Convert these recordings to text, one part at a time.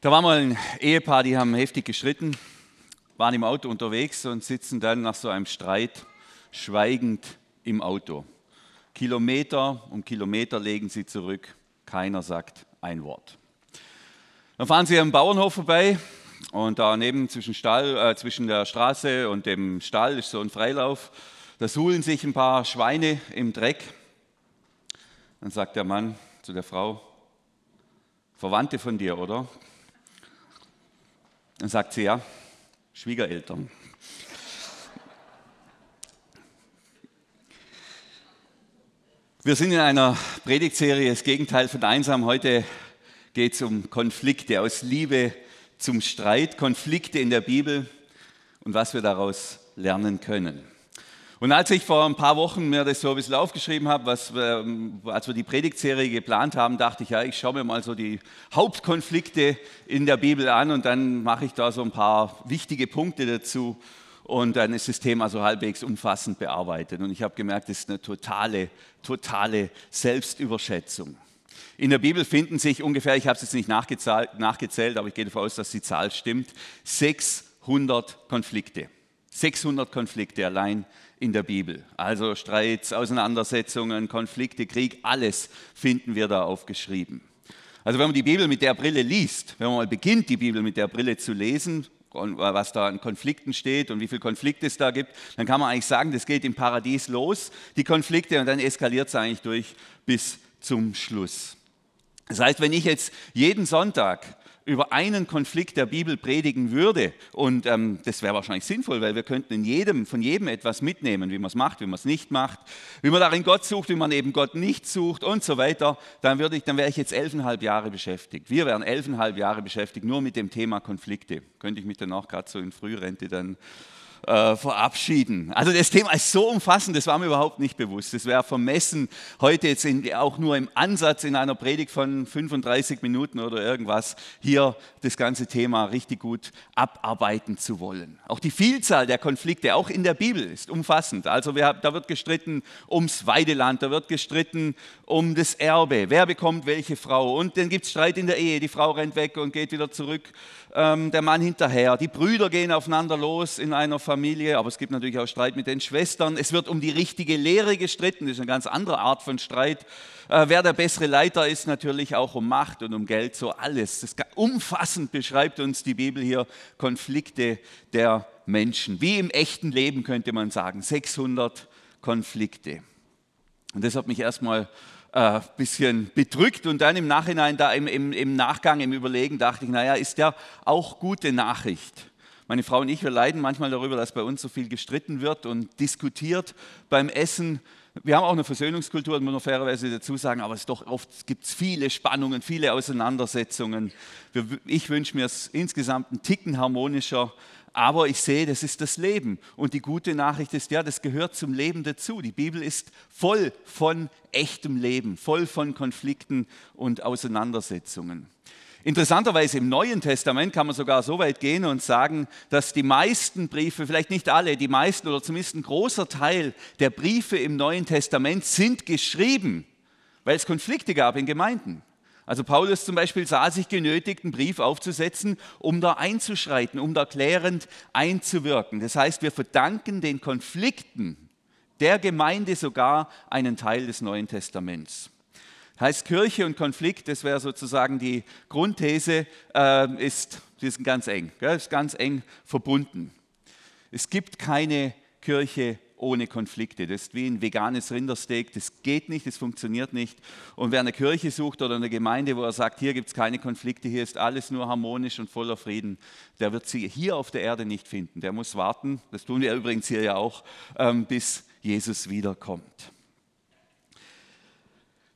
Da war mal ein Ehepaar, die haben heftig gestritten, waren im Auto unterwegs und sitzen dann nach so einem Streit schweigend im Auto. Kilometer um Kilometer legen sie zurück, keiner sagt ein Wort. Dann fahren sie am Bauernhof vorbei und daneben zwischen, Stall, äh, zwischen der Straße und dem Stall ist so ein Freilauf. Da suhlen sich ein paar Schweine im Dreck. Dann sagt der Mann zu der Frau, Verwandte von dir, oder? Dann sagt sie, ja, Schwiegereltern. Wir sind in einer Predigtserie, das Gegenteil von einsam. Heute geht es um Konflikte, aus Liebe zum Streit, Konflikte in der Bibel und was wir daraus lernen können. Und als ich vor ein paar Wochen mir das so ein bisschen aufgeschrieben habe, was, als wir die Predigtserie geplant haben, dachte ich, ja, ich schaue mir mal so die Hauptkonflikte in der Bibel an und dann mache ich da so ein paar wichtige Punkte dazu und dann ist das Thema so halbwegs umfassend bearbeitet. Und ich habe gemerkt, das ist eine totale, totale Selbstüberschätzung. In der Bibel finden sich ungefähr, ich habe es jetzt nicht nachgezählt, aber ich gehe davon aus, dass die Zahl stimmt, 600 Konflikte. 600 Konflikte allein in der Bibel. Also Streits, Auseinandersetzungen, Konflikte, Krieg, alles finden wir da aufgeschrieben. Also wenn man die Bibel mit der Brille liest, wenn man mal beginnt, die Bibel mit der Brille zu lesen, was da an Konflikten steht und wie viele Konflikte es da gibt, dann kann man eigentlich sagen, das geht im Paradies los, die Konflikte, und dann eskaliert es eigentlich durch bis zum Schluss. Das heißt, wenn ich jetzt jeden Sonntag über einen Konflikt der Bibel predigen würde, und ähm, das wäre wahrscheinlich sinnvoll, weil wir könnten in jedem, von jedem etwas mitnehmen, wie man es macht, wie man es nicht macht, wie man darin Gott sucht, wie man eben Gott nicht sucht und so weiter, dann, dann wäre ich jetzt elfeinhalb Jahre beschäftigt. Wir wären elfeinhalb Jahre beschäftigt nur mit dem Thema Konflikte. Könnte ich mich dann auch gerade so in Frührente dann äh, verabschieden. Also das Thema ist so umfassend, das war mir überhaupt nicht bewusst. Es wäre vermessen, heute jetzt in, auch nur im Ansatz in einer Predigt von 35 Minuten oder irgendwas hier das ganze Thema richtig gut abarbeiten zu wollen. Auch die Vielzahl der Konflikte, auch in der Bibel, ist umfassend. Also wir, da wird gestritten ums Weideland, da wird gestritten um das Erbe, wer bekommt welche Frau. Und dann gibt es Streit in der Ehe, die Frau rennt weg und geht wieder zurück, ähm, der Mann hinterher. Die Brüder gehen aufeinander los in einer Familie, aber es gibt natürlich auch Streit mit den Schwestern. Es wird um die richtige Lehre gestritten, das ist eine ganz andere Art von Streit. Äh, wer der bessere Leiter ist, natürlich auch um Macht und um Geld, so alles. Das umfassend beschreibt uns die Bibel hier Konflikte der Menschen. Wie im echten Leben könnte man sagen, 600 Konflikte. Und das hat mich erstmal ein äh, bisschen bedrückt und dann im Nachhinein, da im, im, im Nachgang, im Überlegen dachte ich, naja, ist ja auch gute Nachricht. Meine Frau und ich, wir leiden manchmal darüber, dass bei uns so viel gestritten wird und diskutiert beim Essen. Wir haben auch eine Versöhnungskultur, muss man fairerweise dazu sagen, aber es doch oft gibt es viele Spannungen, viele Auseinandersetzungen. Ich wünsche mir es insgesamt einen Ticken harmonischer, aber ich sehe, das ist das Leben. Und die gute Nachricht ist, ja, das gehört zum Leben dazu. Die Bibel ist voll von echtem Leben, voll von Konflikten und Auseinandersetzungen. Interessanterweise im Neuen Testament kann man sogar so weit gehen und sagen, dass die meisten Briefe, vielleicht nicht alle, die meisten oder zumindest ein großer Teil der Briefe im Neuen Testament sind geschrieben, weil es Konflikte gab in Gemeinden. Also Paulus zum Beispiel sah sich genötigt, einen Brief aufzusetzen, um da einzuschreiten, um da klärend einzuwirken. Das heißt, wir verdanken den Konflikten der Gemeinde sogar einen Teil des Neuen Testaments. Heißt Kirche und Konflikt, das wäre sozusagen die Grundthese, äh, ist, die sind ganz eng, gell, ist ganz eng verbunden. Es gibt keine Kirche ohne Konflikte. Das ist wie ein veganes Rindersteak, das geht nicht, das funktioniert nicht. Und wer eine Kirche sucht oder eine Gemeinde, wo er sagt, hier gibt es keine Konflikte, hier ist alles nur harmonisch und voller Frieden, der wird sie hier auf der Erde nicht finden. Der muss warten, das tun wir übrigens hier ja auch, ähm, bis Jesus wiederkommt.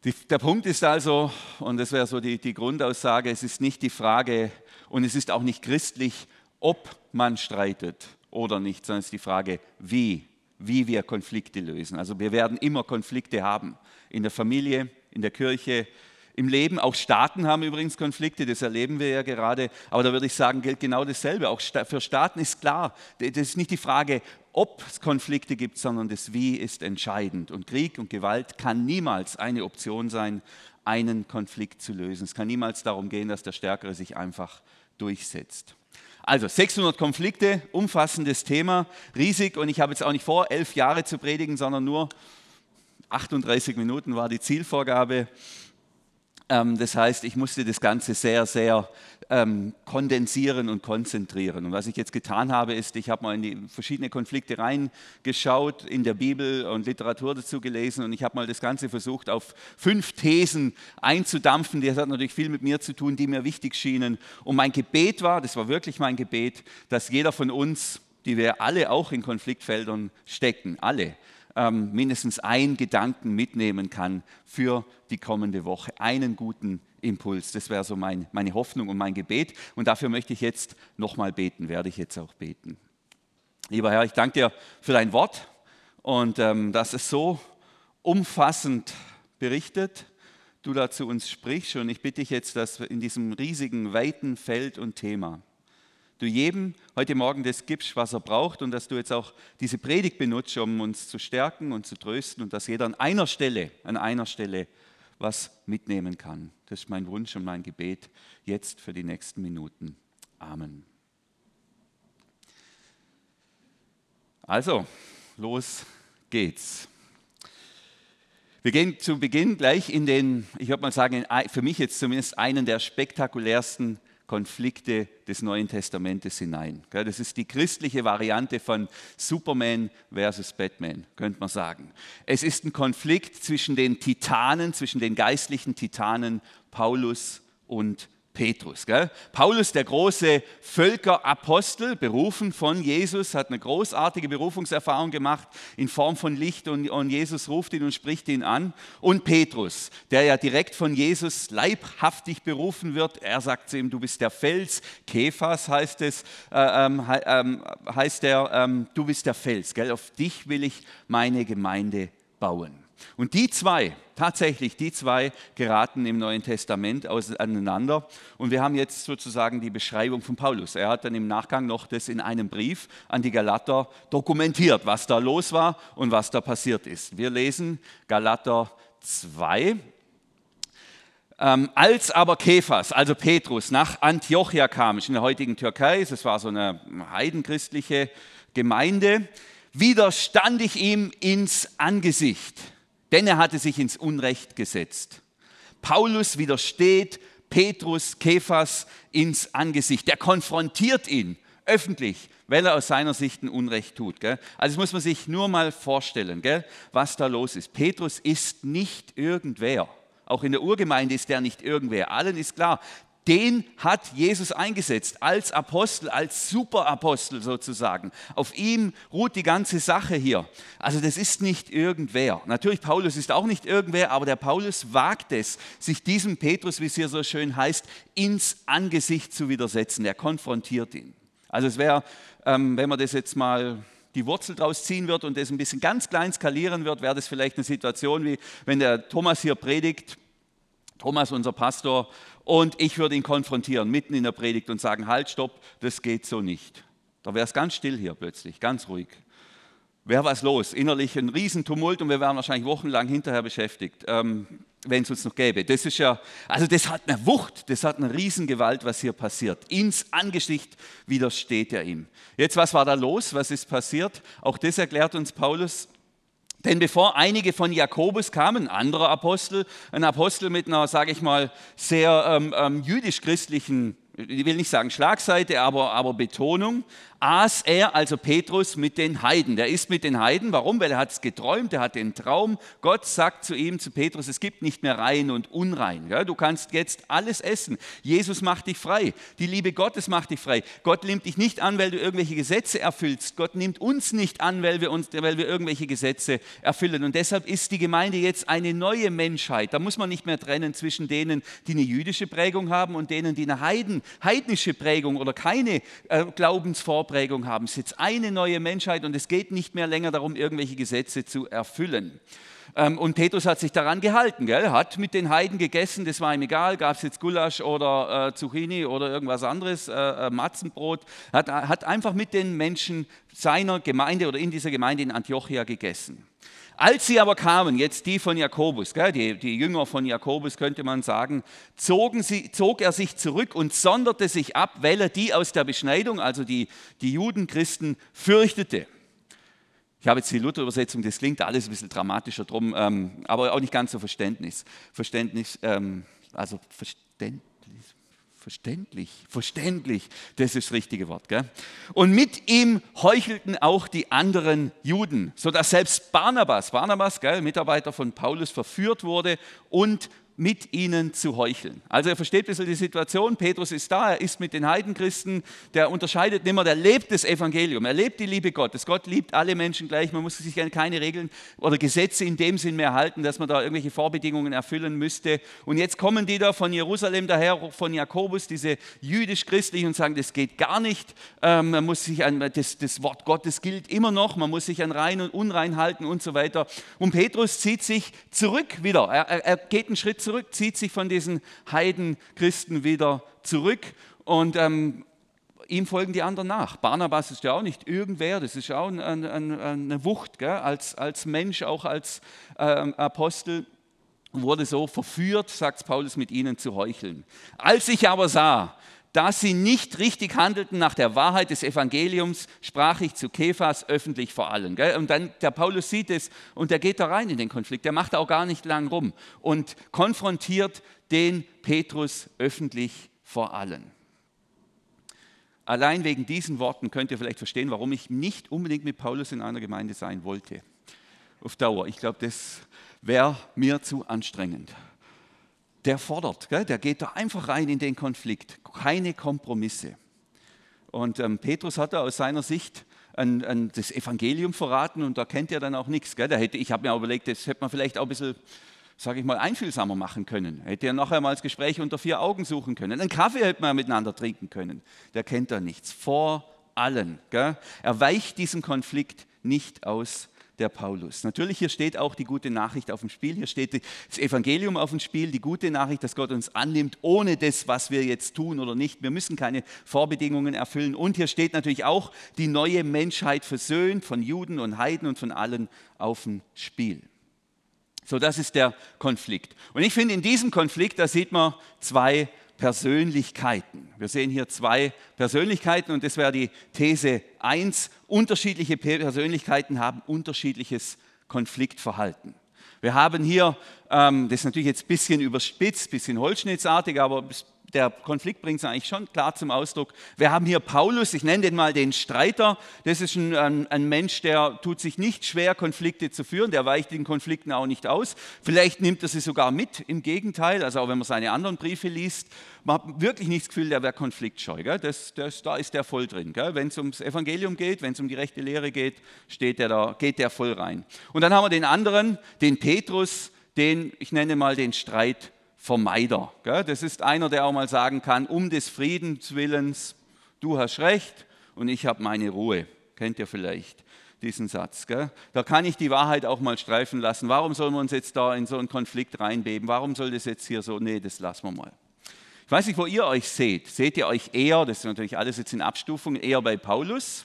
Die, der Punkt ist also, und das wäre so die, die Grundaussage, es ist nicht die Frage und es ist auch nicht christlich, ob man streitet oder nicht, sondern es ist die Frage, wie, wie wir Konflikte lösen. Also wir werden immer Konflikte haben, in der Familie, in der Kirche, im Leben. Auch Staaten haben übrigens Konflikte, das erleben wir ja gerade. Aber da würde ich sagen, gilt genau dasselbe. Auch für Staaten ist klar, das ist nicht die Frage, ob es Konflikte gibt, sondern das Wie ist entscheidend. Und Krieg und Gewalt kann niemals eine Option sein. einen Konflikt zu lösen. Es kann niemals darum gehen, dass der Stärkere sich einfach durchsetzt. Also 600 Konflikte, umfassendes Thema, riesig und ich habe jetzt auch nicht vor, elf Jahre zu predigen, sondern nur 38 Minuten war die Zielvorgabe. Ähm, das heißt, ich musste das Ganze sehr, sehr ähm, kondensieren und konzentrieren. Und was ich jetzt getan habe, ist, ich habe mal in die verschiedenen Konflikte reingeschaut, in der Bibel und Literatur dazu gelesen und ich habe mal das Ganze versucht, auf fünf Thesen einzudampfen. Das hat natürlich viel mit mir zu tun, die mir wichtig schienen. Und mein Gebet war, das war wirklich mein Gebet, dass jeder von uns, die wir alle auch in Konfliktfeldern stecken, alle, ähm, mindestens einen Gedanken mitnehmen kann für die kommende Woche. Einen guten Impuls. Das wäre so mein, meine Hoffnung und mein Gebet. Und dafür möchte ich jetzt nochmal beten, werde ich jetzt auch beten. Lieber Herr, ich danke dir für dein Wort und ähm, dass es so umfassend berichtet, du da zu uns sprichst. Und ich bitte dich jetzt, dass in diesem riesigen, weiten Feld und Thema du jedem heute Morgen das gibst, was er braucht und dass du jetzt auch diese Predigt benutzt, um uns zu stärken und zu trösten und dass jeder an einer Stelle, an einer Stelle was mitnehmen kann. Das ist mein Wunsch und mein Gebet jetzt für die nächsten Minuten. Amen. Also, los geht's. Wir gehen zu Beginn gleich in den, ich würde mal sagen, für mich jetzt zumindest einen der spektakulärsten Konflikte des Neuen Testamentes hinein. Das ist die christliche Variante von Superman versus Batman, könnte man sagen. Es ist ein Konflikt zwischen den Titanen, zwischen den geistlichen Titanen Paulus und Petrus. Gell? Paulus, der große Völkerapostel, berufen von Jesus, hat eine großartige Berufungserfahrung gemacht in Form von Licht und, und, Jesus ruft ihn und spricht ihn an. Und Petrus, der ja direkt von Jesus leibhaftig berufen wird, er sagt zu ihm, du bist der Fels, Kephas heißt es, äh, ähm, heißt er, ähm, du bist der Fels, gell? auf dich will ich meine Gemeinde bauen. Und die zwei, tatsächlich die zwei geraten im Neuen Testament aneinander. Und wir haben jetzt sozusagen die Beschreibung von Paulus. Er hat dann im Nachgang noch das in einem Brief an die Galater dokumentiert, was da los war und was da passiert ist. Wir lesen Galater 2. Ähm, als aber Kephas, also Petrus, nach Antiochia kam, in der heutigen Türkei, das war so eine heidenchristliche Gemeinde, widerstand ich ihm ins Angesicht denn er hatte sich ins Unrecht gesetzt. Paulus widersteht Petrus, Kephas ins Angesicht. Er konfrontiert ihn öffentlich, weil er aus seiner Sicht ein Unrecht tut. Gell? Also das muss man sich nur mal vorstellen, gell? was da los ist. Petrus ist nicht irgendwer. Auch in der Urgemeinde ist er nicht irgendwer. Allen ist klar, den hat Jesus eingesetzt als Apostel, als Superapostel sozusagen. Auf ihm ruht die ganze Sache hier. Also das ist nicht irgendwer. Natürlich, Paulus ist auch nicht irgendwer, aber der Paulus wagt es, sich diesem Petrus, wie es hier so schön heißt, ins Angesicht zu widersetzen. Er konfrontiert ihn. Also es wäre, ähm, wenn man das jetzt mal die Wurzel draus ziehen wird und das ein bisschen ganz klein skalieren wird, wäre das vielleicht eine Situation wie, wenn der Thomas hier predigt, Thomas, unser Pastor, und ich würde ihn konfrontieren mitten in der Predigt und sagen, halt, stopp, das geht so nicht. Da wäre es ganz still hier plötzlich, ganz ruhig. Wäre was los, innerlich ein Riesentumult und wir wären wahrscheinlich wochenlang hinterher beschäftigt, ähm, wenn es uns noch gäbe. Das ist ja, also das hat eine Wucht, das hat eine Riesengewalt, was hier passiert. Ins Angesicht widersteht er ihm. Jetzt, was war da los? Was ist passiert? Auch das erklärt uns Paulus denn bevor einige von Jakobus kamen, anderer Apostel, ein Apostel mit einer, sage ich mal, sehr ähm, ähm, jüdisch-christlichen ich will nicht sagen Schlagseite, aber, aber Betonung, aß er, also Petrus, mit den Heiden. Der ist mit den Heiden. Warum? Weil er hat es geträumt, er hat den Traum. Gott sagt zu ihm, zu Petrus, es gibt nicht mehr rein und unrein. Ja, du kannst jetzt alles essen. Jesus macht dich frei. Die Liebe Gottes macht dich frei. Gott nimmt dich nicht an, weil du irgendwelche Gesetze erfüllst. Gott nimmt uns nicht an, weil wir, uns, weil wir irgendwelche Gesetze erfüllen. Und deshalb ist die Gemeinde jetzt eine neue Menschheit. Da muss man nicht mehr trennen zwischen denen, die eine jüdische Prägung haben und denen, die eine Heiden, heidnische Prägung oder keine äh, Glaubensvorprägung haben. Es ist jetzt eine neue Menschheit und es geht nicht mehr länger darum, irgendwelche Gesetze zu erfüllen. Ähm, und Petrus hat sich daran gehalten, gell? hat mit den Heiden gegessen, das war ihm egal, gab es jetzt Gulasch oder äh, Zucchini oder irgendwas anderes, äh, äh, Matzenbrot, hat, hat einfach mit den Menschen seiner Gemeinde oder in dieser Gemeinde in Antiochia gegessen. Als sie aber kamen, jetzt die von Jakobus, die, die Jünger von Jakobus könnte man sagen, zogen sie, zog er sich zurück und sonderte sich ab, weil er die aus der Beschneidung, also die, die Judenchristen, fürchtete. Ich habe jetzt die Luther-Übersetzung, das klingt alles ein bisschen dramatischer drum, ähm, aber auch nicht ganz so Verständnis. Verständnis, ähm, also Verständnis Verständlich, verständlich, das ist das richtige Wort. Gell? Und mit ihm heuchelten auch die anderen Juden, sodass selbst Barnabas, Barnabas, gell, Mitarbeiter von Paulus, verführt wurde und mit ihnen zu heucheln. Also er versteht ein bisschen die Situation. Petrus ist da, er ist mit den Heidenchristen, der unterscheidet nicht mehr, der lebt das Evangelium, er lebt die Liebe Gottes. Gott liebt alle Menschen gleich, man muss sich keine Regeln oder Gesetze in dem Sinn mehr halten, dass man da irgendwelche Vorbedingungen erfüllen müsste. Und jetzt kommen die da von Jerusalem daher, von Jakobus, diese jüdisch-christlichen und sagen, das geht gar nicht, ähm, man muss sich an, das, das Wort Gottes gilt immer noch, man muss sich an rein und unrein halten und so weiter. Und Petrus zieht sich zurück wieder, er, er, er geht einen Schritt zurück, zieht sich von diesen Heidenchristen wieder zurück und ähm, ihm folgen die anderen nach. Barnabas ist ja auch nicht irgendwer, das ist auch eine, eine, eine Wucht, gell? Als, als Mensch, auch als ähm, Apostel wurde so verführt, sagt Paulus, mit ihnen zu heucheln. Als ich aber sah, dass sie nicht richtig handelten nach der Wahrheit des Evangeliums, sprach ich zu Kephas öffentlich vor allen. Und dann der Paulus sieht es und der geht da rein in den Konflikt. Der macht auch gar nicht lang rum und konfrontiert den Petrus öffentlich vor allen. Allein wegen diesen Worten könnt ihr vielleicht verstehen, warum ich nicht unbedingt mit Paulus in einer Gemeinde sein wollte. Auf Dauer. Ich glaube, das wäre mir zu anstrengend der fordert, gell? der geht da einfach rein in den Konflikt, keine Kompromisse. Und ähm, Petrus hat da aus seiner Sicht ein, ein, das Evangelium verraten und da kennt er dann auch nichts. Gell? Da hätte, ich habe mir überlegt, das hätte man vielleicht auch ein bisschen, sage ich mal, einfühlsamer machen können. Hätte er nachher mal das Gespräch unter vier Augen suchen können. Einen Kaffee hätte man miteinander trinken können. Der kennt da nichts. Vor allen. Gell? Er weicht diesem Konflikt nicht aus der Paulus. Natürlich, hier steht auch die gute Nachricht auf dem Spiel. Hier steht das Evangelium auf dem Spiel, die gute Nachricht, dass Gott uns annimmt, ohne das, was wir jetzt tun oder nicht. Wir müssen keine Vorbedingungen erfüllen. Und hier steht natürlich auch die neue Menschheit versöhnt von Juden und Heiden und von allen auf dem Spiel. So, das ist der Konflikt. Und ich finde, in diesem Konflikt, da sieht man zwei Persönlichkeiten. Wir sehen hier zwei Persönlichkeiten und das wäre die These 1. Unterschiedliche Persönlichkeiten haben unterschiedliches Konfliktverhalten. Wir haben hier, ähm, das ist natürlich jetzt ein bisschen überspitzt, ein bisschen holzschnittsartig, aber der Konflikt bringt es eigentlich schon klar zum Ausdruck. Wir haben hier Paulus, ich nenne den mal den Streiter. Das ist ein, ein, Mensch, der tut sich nicht schwer, Konflikte zu führen. Der weicht den Konflikten auch nicht aus. Vielleicht nimmt er sie sogar mit, im Gegenteil. Also auch wenn man seine anderen Briefe liest, man hat wirklich nicht das Gefühl, der wäre konfliktscheu. Das, das, da ist der voll drin. Wenn es ums Evangelium geht, wenn es um die rechte Lehre geht, steht der da, geht der voll rein. Und dann haben wir den anderen, den Petrus, den, ich nenne mal den Streit Vermeider. Das ist einer, der auch mal sagen kann, um des Friedens willens, du hast recht und ich habe meine Ruhe. Kennt ihr vielleicht diesen Satz? Da kann ich die Wahrheit auch mal streifen lassen. Warum sollen wir uns jetzt da in so einen Konflikt reinbeben? Warum soll das jetzt hier so? Nee, das lassen wir mal. Ich weiß nicht, wo ihr euch seht. Seht ihr euch eher, das ist natürlich alles jetzt in Abstufung, eher bei Paulus,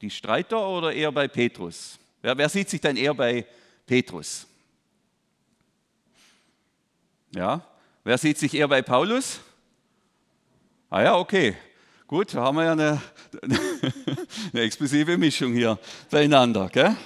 die Streiter, oder eher bei Petrus? Wer, wer sieht sich dann eher bei Petrus? Ja, Wer sieht sich eher bei Paulus? Ah ja, okay. Gut, da haben wir ja eine, eine explosive Mischung hier beieinander. Gell?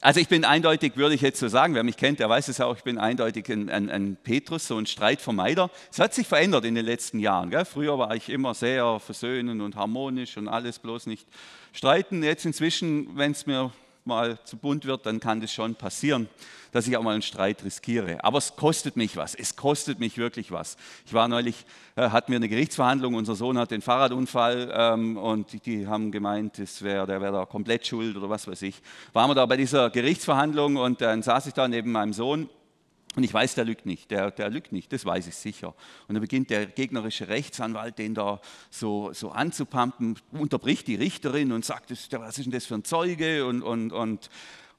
Also ich bin eindeutig, würde ich jetzt so sagen, wer mich kennt, der weiß es auch, ich bin eindeutig ein, ein, ein Petrus, so ein Streitvermeider. Es hat sich verändert in den letzten Jahren. Gell? Früher war ich immer sehr versöhnend und harmonisch und alles bloß nicht streiten. Jetzt inzwischen, wenn es mir mal zu bunt wird, dann kann das schon passieren, dass ich auch mal einen Streit riskiere. Aber es kostet mich was. Es kostet mich wirklich was. Ich war neulich, äh, hatten wir eine Gerichtsverhandlung. Unser Sohn hat den Fahrradunfall ähm, und die, die, haben gemeint, das wär, der wäre da komplett schuld oder was weiß ich. Waren wir da bei dieser Gerichtsverhandlung und dann saß ich da neben meinem Sohn und ich weiß, der lügt nicht, der, der lügt nicht, das weiß ich sicher. Und dann beginnt der gegnerische Rechtsanwalt, den da so, so anzupumpen, unterbricht die Richterin und sagt, was ist denn das für ein Zeuge? Und, und, und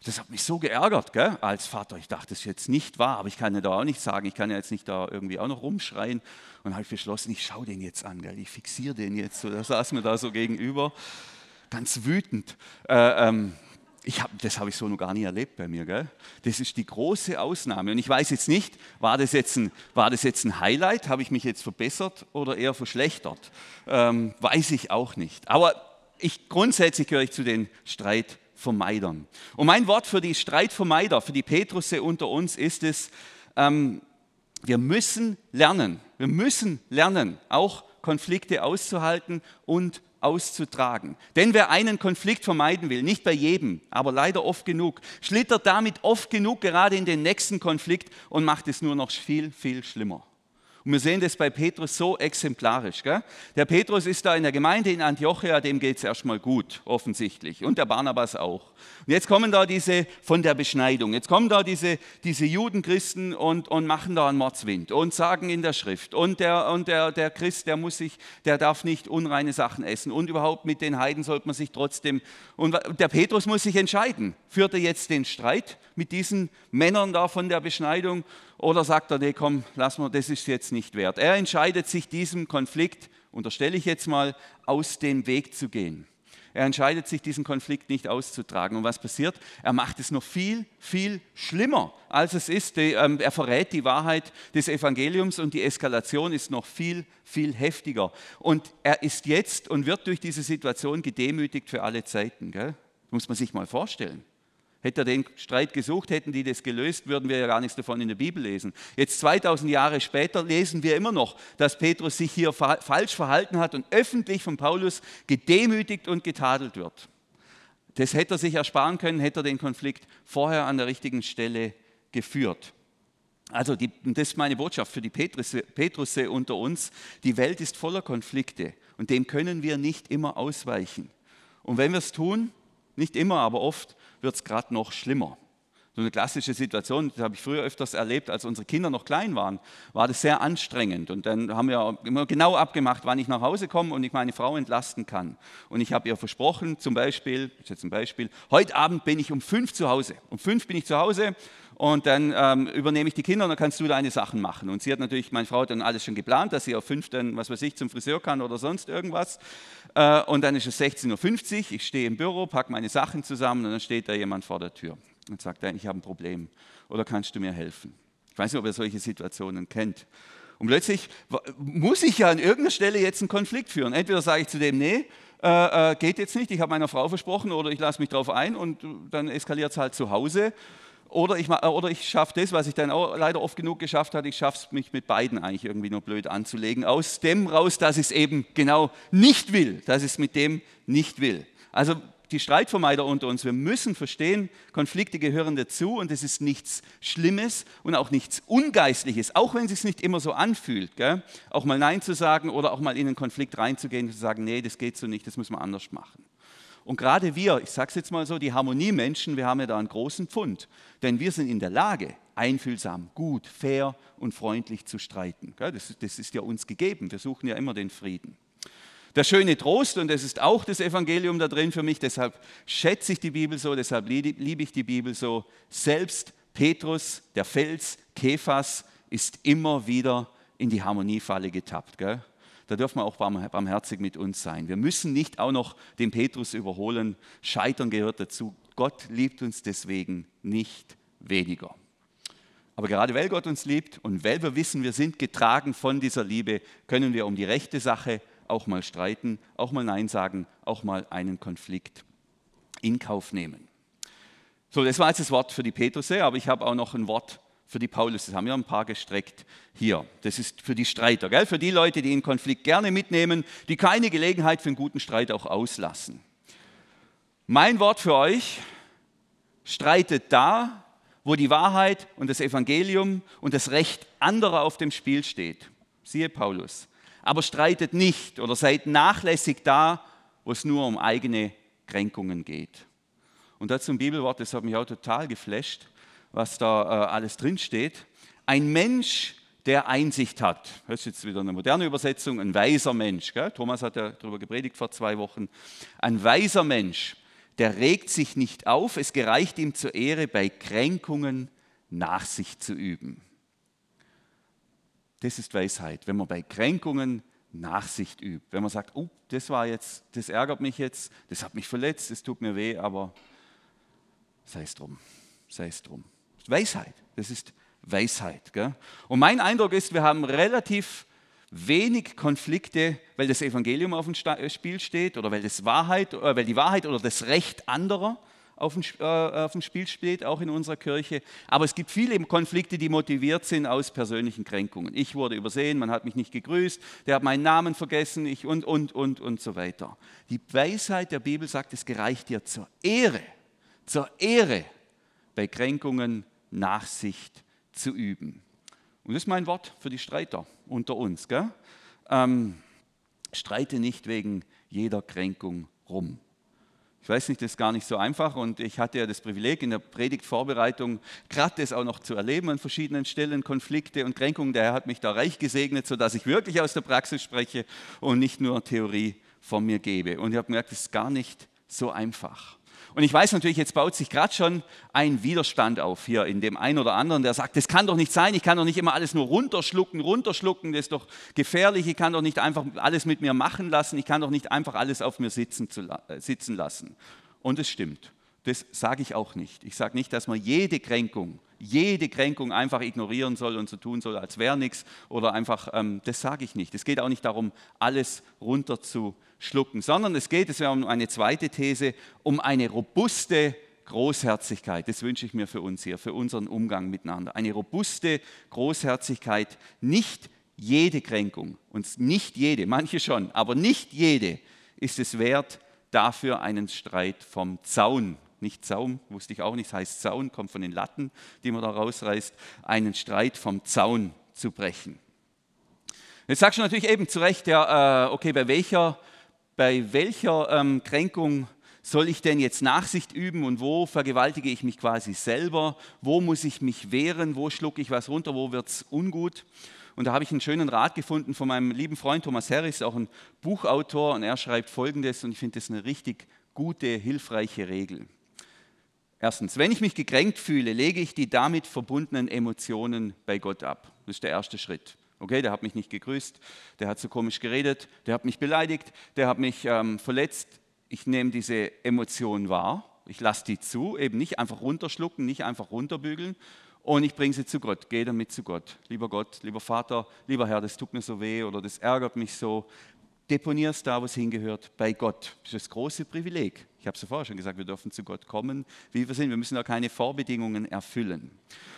das hat mich so geärgert gell, als Vater. Ich dachte, das ist jetzt nicht wahr, aber ich kann ja da auch nicht sagen, ich kann ja jetzt nicht da irgendwie auch noch rumschreien. Und habe ich beschlossen, ich schaue den jetzt an, gell, ich fixiere den jetzt. So, da saß mir da so gegenüber, ganz wütend. Äh, ähm, Ich hab, das habe ich so noch gar nie erlebt bei mir. Gell? Das ist die große Ausnahme. Und ich weiß jetzt nicht, war das jetzt ein, war das jetzt ein Highlight? Habe ich mich jetzt verbessert oder eher verschlechtert? Ähm, weiß ich auch nicht. Aber ich, grundsätzlich gehöre ich zu den Streitvermeidern. Und mein Wort für die Streitvermeider, für die Petrusse unter uns ist es, ähm, wir müssen lernen. Wir müssen lernen, auch Konflikte auszuhalten und auszutragen. Denn wer einen Konflikt vermeiden will, nicht bei jedem, aber leider oft genug, schlittert damit oft genug gerade in den nächsten Konflikt und macht es nur noch viel, viel schlimmer. Und wir sehen das bei Petrus so exemplarisch. Gell? Der Petrus ist da in der Gemeinde in Antiochia, dem geht es erstmal gut, offensichtlich. Und der Barnabas auch. Und jetzt kommen da diese von der Beschneidung, jetzt kommen da diese, diese Judenchristen und, und machen da einen Mordswind und sagen in der Schrift, und der, und der, der Christ, der muss sich, der darf nicht unreine Sachen essen. Und überhaupt mit den Heiden sollte man sich trotzdem. Und der Petrus muss sich entscheiden. Führt er jetzt den Streit mit diesen Männern da von der Beschneidung oder sagt er, nee, komm, lass mal, das ist jetzt nicht wert. Er entscheidet sich, diesem Konflikt, unterstelle ich jetzt mal, aus dem Weg zu gehen. Er entscheidet sich, diesen Konflikt nicht auszutragen. Und was passiert? Er macht es noch viel, viel schlimmer, als es ist. Ähm, er verrät die Wahrheit des Evangeliums und die Eskalation ist noch viel, viel heftiger. Und er ist jetzt und wird durch diese Situation gedemütigt für alle Zeiten. Gell? Muss man sich mal vorstellen. Hätte er den Streit gesucht, hätten die das gelöst, würden wir ja gar nichts davon in der Bibel lesen. Jetzt 2000 Jahre später lesen wir immer noch, dass Petrus sich hier falsch verhalten hat und öffentlich von Paulus gedemütigt und getadelt wird. Das hätte er sich ersparen können, hätte er den Konflikt vorher an der richtigen Stelle geführt. Also die, das ist meine Botschaft für die Petrusse, Petrusse unter uns. Die Welt ist voller Konflikte und dem können wir nicht immer ausweichen. Und wenn wir es tun, nicht immer, aber oft, wird es gerade noch schlimmer. So eine klassische Situation, das habe ich früher öfters erlebt, als unsere Kinder noch klein waren, war das sehr anstrengend. Und dann haben wir immer genau abgemacht, wann ich nach Hause komme und ich meine Frau entlasten kann. Und ich habe ihr versprochen, zum Beispiel, jetzt Beispiel, heute Abend bin ich um fünf zu Hause. Um fünf bin ich zu Hause und dann ähm, übernehme ich die Kinder und dann kannst du deine Sachen machen. Und sie hat natürlich, meine Frau hat dann alles schon geplant, dass sie auf fünf dann, was weiß ich, zum Friseur kann oder sonst irgendwas. Äh, und dann ist es 16.50 Uhr, ich stehe im Büro, packe meine Sachen zusammen und dann steht da jemand vor der Tür und sagt, ich habe ein Problem oder kannst du mir helfen? Ich weiß nicht, ob ihr solche Situationen kennt. Und plötzlich muss ich ja an irgendeiner Stelle jetzt einen Konflikt führen. Entweder sage ich zu dem, nee, äh, äh, geht jetzt nicht, ich habe meiner Frau versprochen oder ich lasse mich darauf ein und dann eskaliert es halt zu Hause. Oder ich, oder ich schaffe das, was ich dann auch leider oft genug geschafft habe, ich schaffe es, mich mit beiden eigentlich irgendwie nur blöd anzulegen. Aus dem raus, dass ich es eben genau nicht will, dass ich es mit dem nicht will. Also die Streitvermeider unter uns, wir müssen verstehen, Konflikte gehören dazu und es ist nichts Schlimmes und auch nichts Ungeistliches, auch wenn es sich nicht immer so anfühlt. Gell? Auch mal Nein zu sagen oder auch mal in einen Konflikt reinzugehen und zu sagen, nee, das geht so nicht, das müssen wir anders machen. Und gerade wir, ich sage es jetzt mal so, die Harmoniemenschen, wir haben ja da einen großen Pfund. Denn wir sind in der Lage, einfühlsam, gut, fair und freundlich zu streiten. Das, das ist ja uns gegeben. Wir suchen ja immer den Frieden. Der schöne Trost, und das ist auch das Evangelium da drin für mich, deshalb schätze ich die Bibel so, deshalb liebe ich die Bibel so. Selbst Petrus, der Fels, Kephas, ist immer wieder in die Harmoniefalle getappt. Gell? Da dürfen wir auch barmherzig mit uns sein. Wir müssen nicht auch noch den Petrus überholen. Scheitern gehört dazu. Gott liebt uns deswegen nicht weniger. Aber gerade weil Gott uns liebt und weil wir wissen, wir sind getragen von dieser Liebe, können wir um die rechte Sache auch mal streiten, auch mal Nein sagen, auch mal einen Konflikt in Kauf nehmen. So, das war jetzt das Wort für die Petrusse, aber ich habe auch noch ein Wort für die Paulus. Das haben wir ein paar gestreckt hier. Das ist für die Streiter, gell? für die Leute, die einen Konflikt gerne mitnehmen, die keine Gelegenheit für einen guten Streit auch auslassen. Mein Wort für euch, streitet da, wo die Wahrheit und das Evangelium und das Recht anderer auf dem Spiel steht. Siehe Paulus. Aber streitet nicht oder seid nachlässig da, wo es nur um eigene Kränkungen geht. Und dazu ein Bibelwort, das hat mich auch total geflasht was da äh, alles drinsteht. Ein Mensch, der Einsicht hat. Das ist jetzt wieder eine moderne Übersetzung, ein weiser Mensch. Gell? Thomas hat ja darüber gepredigt vor zwei Wochen. Ein weiser Mensch, der regt sich nicht auf, es gereicht ihm zur Ehre, bei Kränkungen Nachsicht zu üben. Das ist Weisheit, wenn man bei Kränkungen Nachsicht übt. Wenn man sagt, oh, das war jetzt, das ärgert mich jetzt, das hat mich verletzt, das tut mir weh, aber sei es drum, sei es drum. Weisheit, das ist Weisheit. Gell? Und mein Eindruck ist, wir haben relativ wenig Konflikte, weil das Evangelium auf dem Spiel steht oder weil, das Wahrheit, äh, weil die Wahrheit oder das Recht anderer auf dem, äh, auf dem Spiel steht, auch in unserer Kirche. Aber es gibt viele Konflikte, die motiviert sind aus persönlichen Kränkungen. Ich wurde übersehen, man hat mich nicht gegrüßt, der hat meinen Namen vergessen ich und, und, und, und so weiter. Die Weisheit der Bibel sagt, es gereicht dir zur Ehre, zur Ehre bei Kränkungen Nachsicht zu üben. Und das ist mein Wort für die Streiter unter uns. Ähm, streite nicht wegen jeder Kränkung rum. Ich weiß nicht, das ist gar nicht so einfach und ich hatte ja das Privileg in der Predigtvorbereitung gerade das auch noch zu erleben an verschiedenen Stellen, Konflikte und Kränkungen. Der Herr hat mich da reich gesegnet, sodass ich wirklich aus der Praxis spreche und nicht nur Theorie von mir gebe. Und ich habe gemerkt, das ist gar nicht so einfach. Und ich weiß natürlich, jetzt baut sich gerade schon ein Widerstand auf hier in dem einen oder anderen, der sagt, das kann doch nicht sein, ich kann doch nicht immer alles nur runterschlucken, runterschlucken, das ist doch gefährlich, ich kann doch nicht einfach alles mit mir machen lassen, ich kann doch nicht einfach alles auf mir sitzen, zu, äh, sitzen lassen. Und es stimmt, das sage ich auch nicht. Ich sage nicht, dass man jede Kränkung, jede Kränkung einfach ignorieren soll und so tun soll, als wäre nichts oder einfach, ähm, das sage ich nicht. Es geht auch nicht darum, alles runterzuschlucken schlucken, sondern es geht, es wäre um eine zweite These, um eine robuste Großherzigkeit. Das wünsche ich mir für uns hier, für unseren Umgang miteinander. Eine robuste Großherzigkeit, nicht jede Kränkung, und nicht jede, manche schon, aber nicht jede ist es wert, dafür einen Streit vom Zaun, nicht Zaun, wusste ich auch nicht, heißt Zaun, kommt von den Latten, die man da rausreißt, einen Streit vom Zaun zu brechen. Jetzt sagst du natürlich eben zu Recht, ja, äh, okay, bei welcher bei welcher ähm, Kränkung soll ich denn jetzt Nachsicht üben und wo vergewaltige ich mich quasi selber? Wo muss ich mich wehren? Wo schlucke ich was runter? Wo wird es ungut? Und da habe ich einen schönen Rat gefunden von meinem lieben Freund Thomas Harris, auch ein Buchautor, und er schreibt folgendes, und ich finde das eine richtig gute, hilfreiche Regel. Erstens, wenn ich mich gekränkt fühle, lege ich die damit verbundenen Emotionen bei Gott ab. Das ist der erste Schritt. Okay, der hat mich nicht gegrüßt, der hat so komisch geredet, der hat mich beleidigt, der hat mich ähm, verletzt. Ich nehme diese Emotionen wahr, ich lasse die zu, eben nicht einfach runterschlucken, nicht einfach runterbügeln und ich bringe sie zu Gott, gehe damit zu Gott. Lieber Gott, lieber Vater, lieber Herr, das tut mir so weh oder das ärgert mich so. Deponier es da, wo es hingehört, bei Gott. Das ist das große Privileg. Ich habe es ja vorher schon gesagt, wir dürfen zu Gott kommen, wie wir sind. Wir müssen da keine Vorbedingungen erfüllen.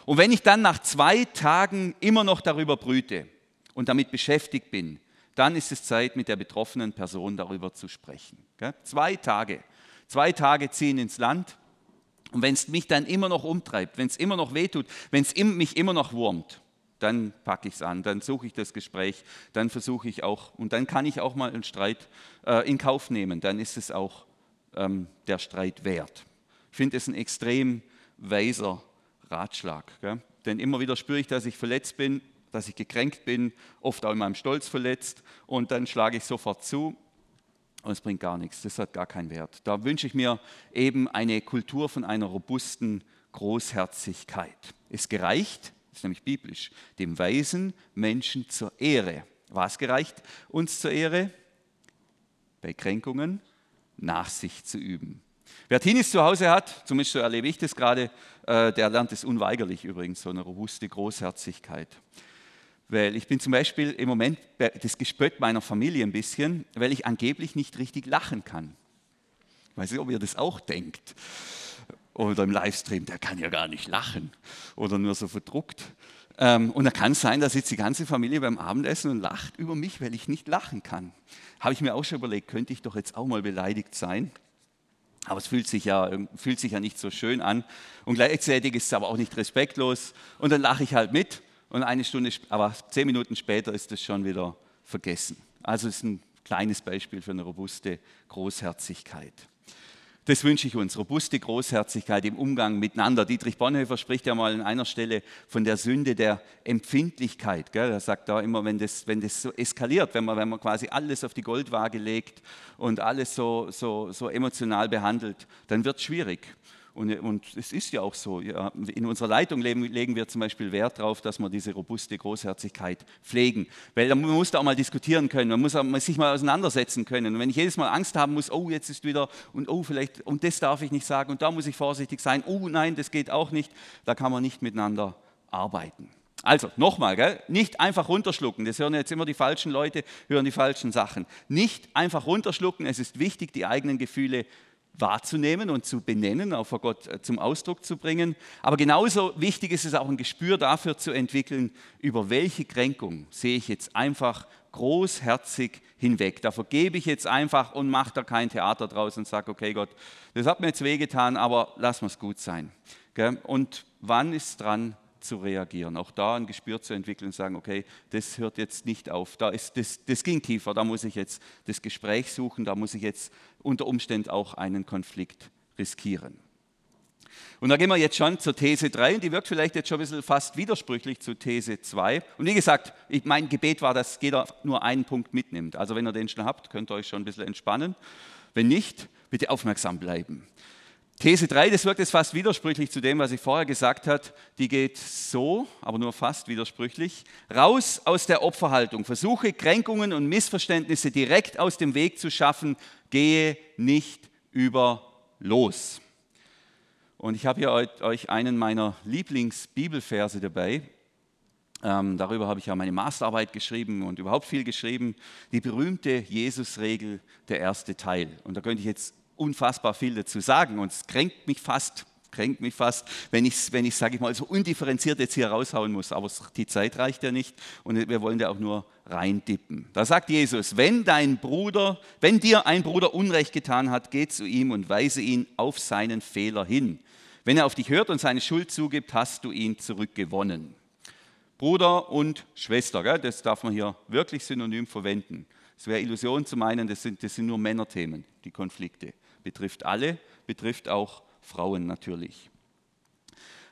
Und wenn ich dann nach zwei Tagen immer noch darüber brüte und damit beschäftigt bin, dann ist es Zeit, mit der betroffenen Person darüber zu sprechen. Zwei Tage. Zwei Tage ziehen ins Land. Und wenn es mich dann immer noch umtreibt, wenn es immer noch wehtut, wenn es mich immer noch wurmt, dann packe ich es an, dann suche ich das Gespräch, dann versuche ich auch, und dann kann ich auch mal einen Streit äh, in Kauf nehmen, dann ist es auch ähm, der Streit wert. Ich finde es ein extrem weiser Ratschlag. Gell? Denn immer wieder spüre ich, dass ich verletzt bin, dass ich gekränkt bin, oft auch in meinem Stolz verletzt und dann schlage ich sofort zu und es bringt gar nichts, das hat gar keinen Wert. Da wünsche ich mir eben eine Kultur von einer robusten Großherzigkeit. Es gereicht, das ist nämlich biblisch, dem weisen Menschen zur Ehre. Was gereicht uns zur Ehre? Bei Kränkungen Nachsicht zu üben. Wer Teenies zu Hause hat, zumindest so erlebe ich das gerade, äh, der lernt es unweigerlich übrigens, so eine robuste Großherzigkeit. Weil ich bin zum Beispiel im Moment das Gespött meiner Familie ein bisschen, weil ich angeblich nicht richtig lachen kann. Ich weiß nicht, ob ihr das auch denkt. Oder im Livestream, der kann ja gar nicht lachen. Oder nur so verdruckt. Ähm, und da kann es sein, da sitzt die ganze Familie beim Abendessen und lacht über mich, weil ich nicht lachen kann. Habe ich mir auch schon überlegt, könnte ich doch jetzt auch mal beleidigt sein. Aber es fühlt sich, ja, fühlt sich ja nicht so schön an. Und gleichzeitig ist es aber auch nicht respektlos. Und dann lache ich halt mit und eine Stunde, aber zehn Minuten später ist es schon wieder vergessen. Also ist ein kleines Beispiel für eine robuste Großherzigkeit. Das wünsche ich uns, robuste Großherzigkeit im Umgang miteinander. Dietrich Bonhoeffer spricht ja mal an einer Stelle von der Sünde der Empfindlichkeit. Gell? Er sagt da immer, wenn das, wenn das so eskaliert, wenn man, wenn man quasi alles auf die Goldwaage legt und alles so, so, so emotional behandelt, dann wird es schwierig. Und, und es ist ja auch so, in unserer Leitung legen, wir zum Beispiel Wert darauf, dass wir diese robuste Großherzigkeit pflegen. Weil man muss da auch mal diskutieren können, man muss sich mal auseinandersetzen können. Und wenn ich jedes Mal Angst haben muss, oh, jetzt ist wieder, und oh, vielleicht, und das darf ich nicht sagen, und da muss ich vorsichtig sein, oh nein, das geht auch nicht, da kann man nicht miteinander arbeiten. Also nochmal, nicht einfach runterschlucken. Das hören jetzt immer die falschen Leute, hören die falschen Sachen. Nicht einfach runterschlucken. Es ist wichtig, die eigenen Gefühle wahrzunehmen und zu benennen, auch vor Gott äh, zum Ausdruck zu bringen. Aber genauso wichtig ist es auch ein Gespür dafür zu entwickeln, über welche Kränkung sehe ich jetzt einfach großherzig hinweg. Da vergebe ich jetzt einfach und mache da kein Theater draus und sage, okay Gott, das hat mir jetzt wehgetan, aber lass es gut sein. Und wann ist dran, zu reagieren. Auch da ein Gespür zu entwickeln und sagen, okay, das hört jetzt nicht auf, da ist, das, das ging tiefer, da muss ich jetzt das Gespräch suchen, da muss ich jetzt unter Umständen auch einen Konflikt riskieren. Und da gehen wir jetzt schon zur These 3 und die wirkt vielleicht jetzt schon ein bisschen fast widersprüchlich zu These 2. Und wie gesagt, ich, mein Gebet war, dass jeder nur einen Punkt mitnimmt. Also wenn ihr den schon habt, könnt ihr euch schon ein bisschen entspannen. Wenn nicht, bitte aufmerksam bleiben. These 3, das wirkt jetzt fast widersprüchlich zu dem, was ich vorher gesagt habe. Die geht so, aber nur fast widersprüchlich. Raus aus der Opferhaltung. Versuche Kränkungen und Missverständnisse direkt aus dem Weg zu schaffen. Gehe nicht über los. Und ich habe hier euch einen meiner Lieblingsbibelverse dabei. Ähm, darüber habe ich ja meine Masterarbeit geschrieben und überhaupt viel geschrieben. Die berühmte Jesus-Regel, der erste Teil. Und da könnte ich jetzt unfassbar viel dazu sagen und es kränkt mich fast, kränkt mich fast, wenn ich wenn ich, sage ich mal, so undifferenziert jetzt hier raushauen muss. Aber die Zeit reicht ja nicht und wir wollen da auch nur reindippen. Da sagt Jesus, wenn dein Bruder, wenn dir ein Bruder Unrecht getan hat, geh zu ihm und weise ihn auf seinen Fehler hin. Wenn er auf dich hört und seine Schuld zugibt, hast du ihn zurückgewonnen. Bruder und Schwester, gell? das darf man hier wirklich synonym verwenden. Es wäre Illusion zu meinen, das sind, das sind nur Männerthemen, die Konflikte betrifft alle, betrifft auch Frauen natürlich.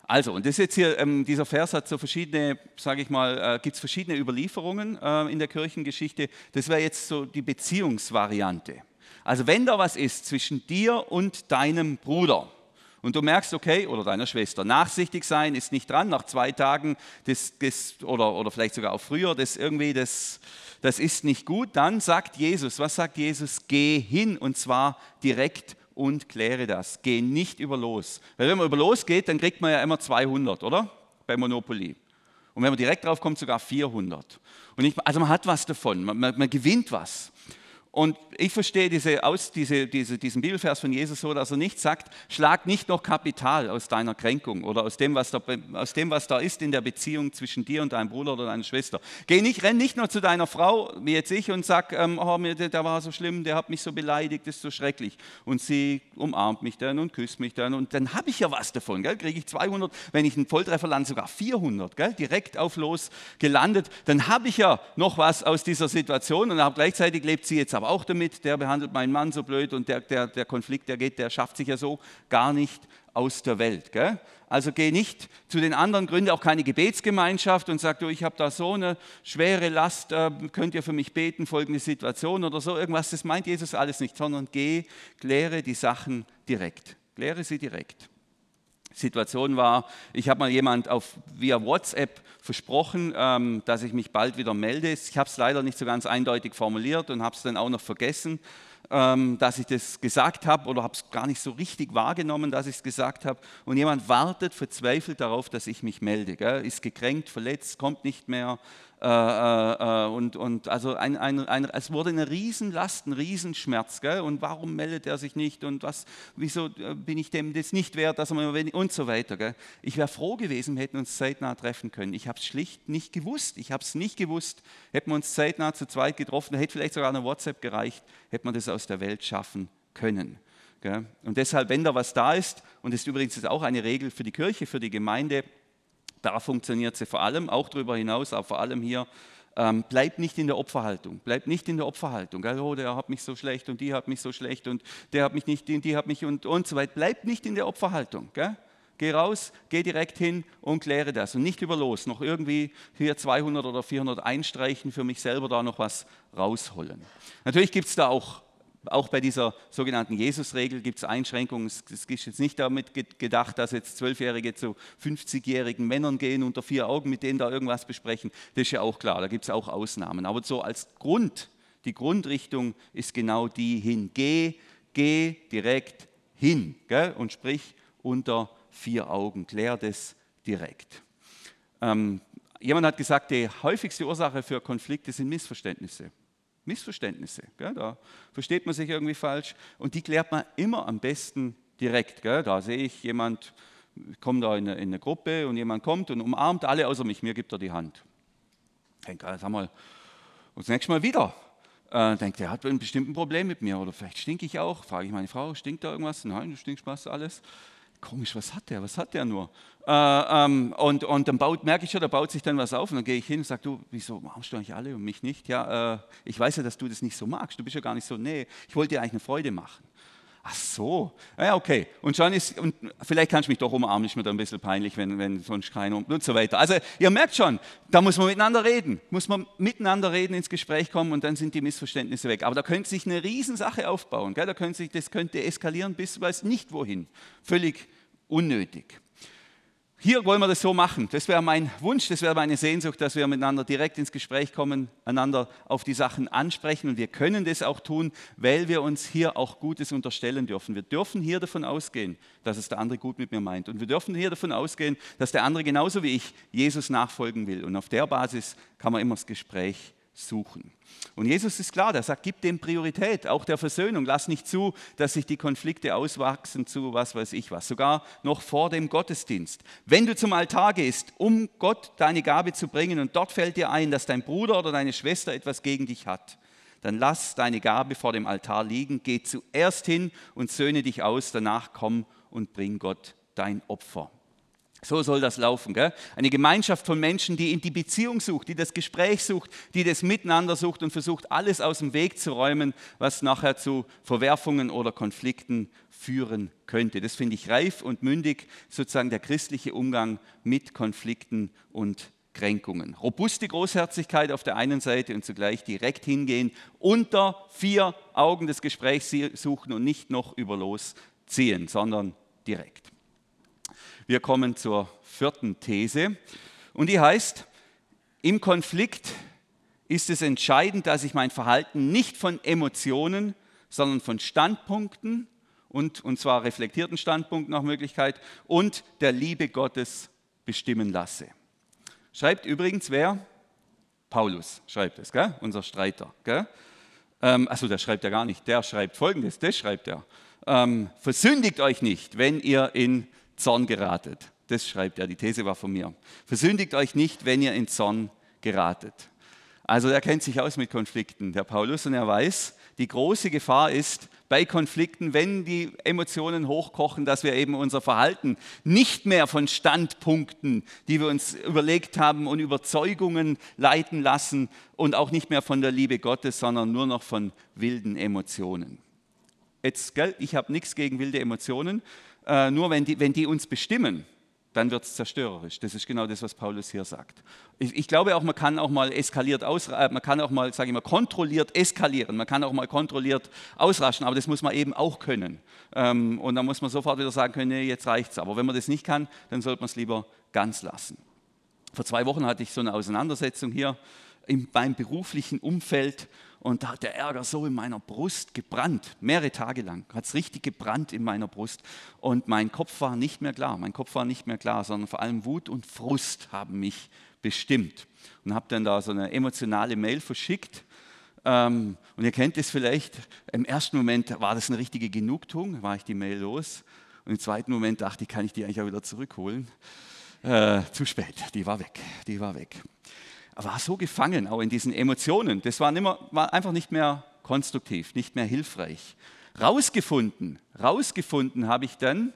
Also, und das jetzt hier, ähm, dieser Vers hat so verschiedene, sage ich mal, äh, gibt es verschiedene Überlieferungen äh, in der Kirchengeschichte. Das wäre jetzt so die Beziehungsvariante. Also, wenn da was ist zwischen dir und deinem Bruder, und du merkst, okay, oder deiner Schwester, nachsichtig sein ist nicht dran, nach zwei Tagen das, das, oder, oder vielleicht sogar auch früher, das irgendwie, das, das ist nicht gut, dann sagt Jesus, was sagt Jesus? Geh hin und zwar direkt und kläre das. Geh nicht über los. Weil wenn man über los geht, dann kriegt man ja immer 200, oder? Bei Monopoly. Und wenn man direkt drauf kommt, sogar 400. Und ich, also man hat was davon, man, man, man gewinnt was. Und ich verstehe diese, aus, diese, diese, diesen Bibelvers von Jesus so, dass er nicht sagt, schlag nicht noch Kapital aus deiner Kränkung oder aus dem, was da, aus dem, was da ist in der Beziehung zwischen dir und deinem Bruder oder deiner Schwester. Geh nicht, renn nicht nur zu deiner Frau, wie jetzt ich, und sag, ähm, oh, der, war so schlimm, der hat mich so beleidigt, das ist so schrecklich. Und sie umarmt mich dann und küsst mich dann und dann habe ich ja was davon, kriege ich 200, wenn ich einen Volltreffer lande, sogar 400, gell? direkt auf los gelandet, dann habe ich ja noch was aus dieser Situation und gleichzeitig lebt sie jetzt aber auch damit, der behandelt meinen Mann so blöd und der, der, der Konflikt, der geht, der schafft sich ja so gar nicht aus der Welt. Gell? Also geh nicht zu den anderen, gründe auch keine Gebetsgemeinschaft und sag, du, ich habe da so eine schwere Last, äh, könnt ihr für mich beten, folgende Situation oder so, irgendwas, das meint Jesus alles nicht, sondern geh, kläre die Sachen direkt. Kläre sie direkt. Situation war, ich habe mal jemand auf, via WhatsApp versprochen, ähm, dass ich mich bald wieder melde. Ich habe es leider nicht so ganz eindeutig formuliert und habe es dann auch noch vergessen, ähm, dass ich das gesagt habe oder habe es gar nicht so richtig wahrgenommen, dass ich es gesagt habe. Und jemand wartet verzweifelt darauf, dass ich mich melde. Gell? Ist gekränkt, verletzt, kommt nicht mehr. Äh, äh, äh, und, und also ein, ein, ein, es wurde eine Riesenlast, ein Riesenschmerz. Gell? Und warum meldet er sich nicht? Und was, wieso bin ich dem das nicht wert, dass er mir und so weiter. Gell? Ich wäre froh gewesen, wir hätten uns zeitnah treffen können. Ich habe es schlicht nicht gewusst. Ich habe es nicht gewusst. Hätten wir uns zeitnah zu zweit getroffen, hätte vielleicht sogar eine WhatsApp gereicht, hätte man das aus der Welt schaffen können. Und deshalb, wenn da was da ist, und das ist übrigens auch eine Regel für die Kirche, für die Gemeinde, da funktioniert sie vor allem, auch darüber hinaus, aber vor allem hier. Ähm, bleibt nicht in der Opferhaltung. Bleibt nicht in der Opferhaltung. Oh, der hat mich so schlecht und die hat mich so schlecht und der hat mich nicht, die, die hat mich und, und so weiter. Bleibt nicht in der Opferhaltung. Gell? Geh raus, geh direkt hin und kläre das. Und nicht über los, noch irgendwie hier 200 oder 400 einstreichen, für mich selber da noch was rausholen. Natürlich gibt es da auch Auch bei dieser sogenannten Jesus-Regel gibt es Einschränkungen. Es ist jetzt nicht damit gedacht, dass jetzt Zwölfjährige zu 50-jährigen Männern gehen unter vier Augen, mit denen da irgendwas besprechen. Das ist ja auch klar, da gibt es auch Ausnahmen. Aber so als Grund, die Grundrichtung ist genau die hin. Geh, geh direkt hin gell? und sprich unter vier Augen. Klär das direkt. Ähm, jemand hat gesagt, die häufigste Ursache für Konflikte sind Missverständnisse. Missverständnisse. Gell? Da versteht man sich irgendwie falsch und die klärt man immer am besten direkt. Gell? Da sehe ich jemand, kommt da in eine, in eine, Gruppe und jemand kommt und umarmt alle außer mich, mir gibt er die Hand. Denke, sag mal, und das nächste Mal wieder. Äh, denkt, der hat ein bestimmtes Problem mit mir oder vielleicht stinke ich auch. Frage ich meine Frau, stinkt da irgendwas? Nein, du stinkst fast alles komisch, was hat der, was hat der nur? Äh, ähm, und, und dann baut, merke ich schon, da baut sich dann was auf und dann gehe ich hin und sage, du, wieso machst du eigentlich alle und mich nicht? Ja, äh, ich weiß ja, dass du das nicht so magst, du bist ja gar nicht so, nee, ich wollte dir eigentlich eine Freude machen. Ach so, ja, okay. Und schon ist, und vielleicht kannst du mich doch umarmen, ist mir da ein bisschen peinlich, wenn, wenn sonst keiner und so weiter. Also ihr merkt schon, da muss man miteinander reden, muss man miteinander reden, ins Gespräch kommen und dann sind die Missverständnisse weg. Aber da könnte sich eine Riesensache aufbauen, gell? Da könnte sich, das könnte eskalieren bis weiß nicht wohin. Völlig unnötig. Hier wollen wir das so machen. Das wäre mein Wunsch, das wäre meine Sehnsucht, dass wir miteinander direkt ins Gespräch kommen, einander auf die Sachen ansprechen. Und wir können das auch tun, weil wir uns hier auch Gutes unterstellen dürfen. Wir dürfen hier davon ausgehen, dass es der andere gut mit mir meint. Und wir dürfen hier davon ausgehen, dass der andere genauso wie ich Jesus nachfolgen will. Und auf der Basis kann man immer das Gespräch suchen. Und Jesus ist klar, der sagt, gib dem Priorität, auch der Versöhnung. Lass nicht zu, dass sich die Konflikte auswachsen zu was weiß ich was, sogar noch vor dem Gottesdienst. Wenn du zum Altar gehst, um Gott deine Gabe zu bringen und dort fällt dir ein, dass dein Bruder oder deine Schwester etwas gegen dich hat, dann lass deine Gabe vor dem Altar liegen, geh zuerst hin und söhne dich aus, danach komm und bring Gott dein Opfer. So soll das laufen. Gell? Eine Gemeinschaft von Menschen, die in die Beziehung sucht, die das Gespräch sucht, die das Miteinander sucht und versucht, alles aus dem Weg zu räumen, was nachher zu Verwerfungen oder Konflikten führen könnte. Das finde ich reif und mündig, sozusagen der christliche Umgang mit Konflikten und Kränkungen. Robuste Großherzigkeit auf der einen Seite und zugleich direkt hingehen, unter vier Augen des Gesprächs suchen und nicht noch über losziehen, sondern direkt. Wir kommen zur vierten These und die heißt, im Konflikt ist es entscheidend, dass ich mein Verhalten nicht von Emotionen, sondern von Standpunkten und, und zwar reflektierten Standpunkten nach Möglichkeit und der Liebe Gottes bestimmen lasse. Schreibt übrigens wer? Paulus schreibt es, gell? unser Streiter. Gell? Ähm, achso, der schreibt ja gar nicht. Der schreibt folgendes: Das schreibt er. Ähm, versündigt euch nicht, wenn ihr in Zorn geratet. Das schreibt er, die These war von mir. Versündigt euch nicht, wenn ihr in Zorn geratet. Also er kennt sich aus mit Konflikten, der Paulus, und er weiß, die große Gefahr ist bei Konflikten, wenn die Emotionen hochkochen, dass wir eben unser Verhalten nicht mehr von Standpunkten, die wir uns überlegt haben und Überzeugungen leiten lassen und auch nicht mehr von der Liebe Gottes, sondern nur noch von wilden Emotionen. Jetzt, gell, ich habe nichts gegen wilde Emotionen, äh, nur wenn die, wenn die uns bestimmen, dann wird es zerstörerisch. Das ist genau das, was Paulus hier sagt. Ich, ich, glaube auch, man kann auch mal eskaliert aus, äh, man kann auch mal, sage ich mal, kontrolliert eskalieren, man kann auch mal kontrolliert ausraschen, aber das muss man eben auch können. Ähm, und dann muss man sofort wieder sagen können, nee, jetzt reicht's. Aber wenn man das nicht kann, dann sollte man es lieber ganz lassen. Vor zwei Wochen hatte ich so eine Auseinandersetzung hier in meinem beruflichen Umfeld und da hat der Ärger so in meiner Brust gebrannt, mehrere Tage lang, hat es richtig gebrannt in meiner Brust. Und mein Kopf war nicht mehr klar, mein Kopf war nicht mehr klar, sondern vor allem Wut und Frust haben mich bestimmt. Und habe dann da so eine emotionale Mail verschickt. Ähm, und ihr kennt es vielleicht, im ersten Moment war das eine richtige Genugtuung, war ich die Mail los. Und im zweiten Moment dachte ich, kann ich die eigentlich auch wieder zurückholen? Äh, zu spät, die war weg, die war weg war so gefangen, auch in diesen Emotionen. Das war, nimmer, war einfach nicht mehr konstruktiv, nicht mehr hilfreich. Rausgefunden, rausgefunden habe ich dann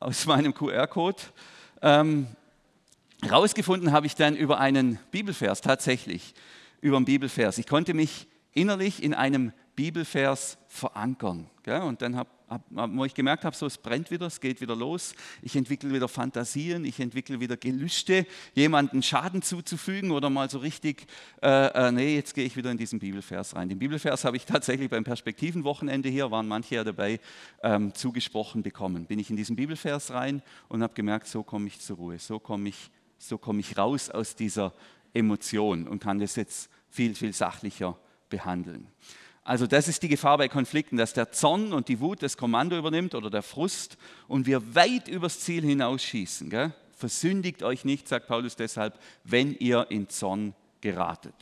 aus meinem QR-Code, ähm, rausgefunden habe ich dann über einen Bibelvers, tatsächlich über einen Bibelvers. Ich konnte mich innerlich in einem Bibelvers verankern. Gell? Und dann habe wo ich gemerkt habe, so es brennt wieder, es geht wieder los. Ich entwickle wieder Fantasien, ich entwickle wieder Gelüste, jemanden Schaden zuzufügen oder mal so richtig, äh, äh, nee, jetzt gehe ich wieder in diesen Bibelvers rein. Den Bibelvers habe ich tatsächlich beim Perspektivenwochenende hier, waren manche ja dabei, ähm, zugesprochen bekommen. Bin ich in diesen Bibelvers rein und habe gemerkt, so komme ich zur Ruhe, so komme ich, so komme ich raus aus dieser Emotion und kann das jetzt viel, viel sachlicher behandeln. Also das ist die Gefahr bei Konflikten, dass der Zorn und die Wut das Kommando übernimmt oder der Frust und wir weit übers Ziel hinausschießen. Gell? Versündigt euch nicht, sagt Paulus deshalb, wenn ihr in Zorn geratet.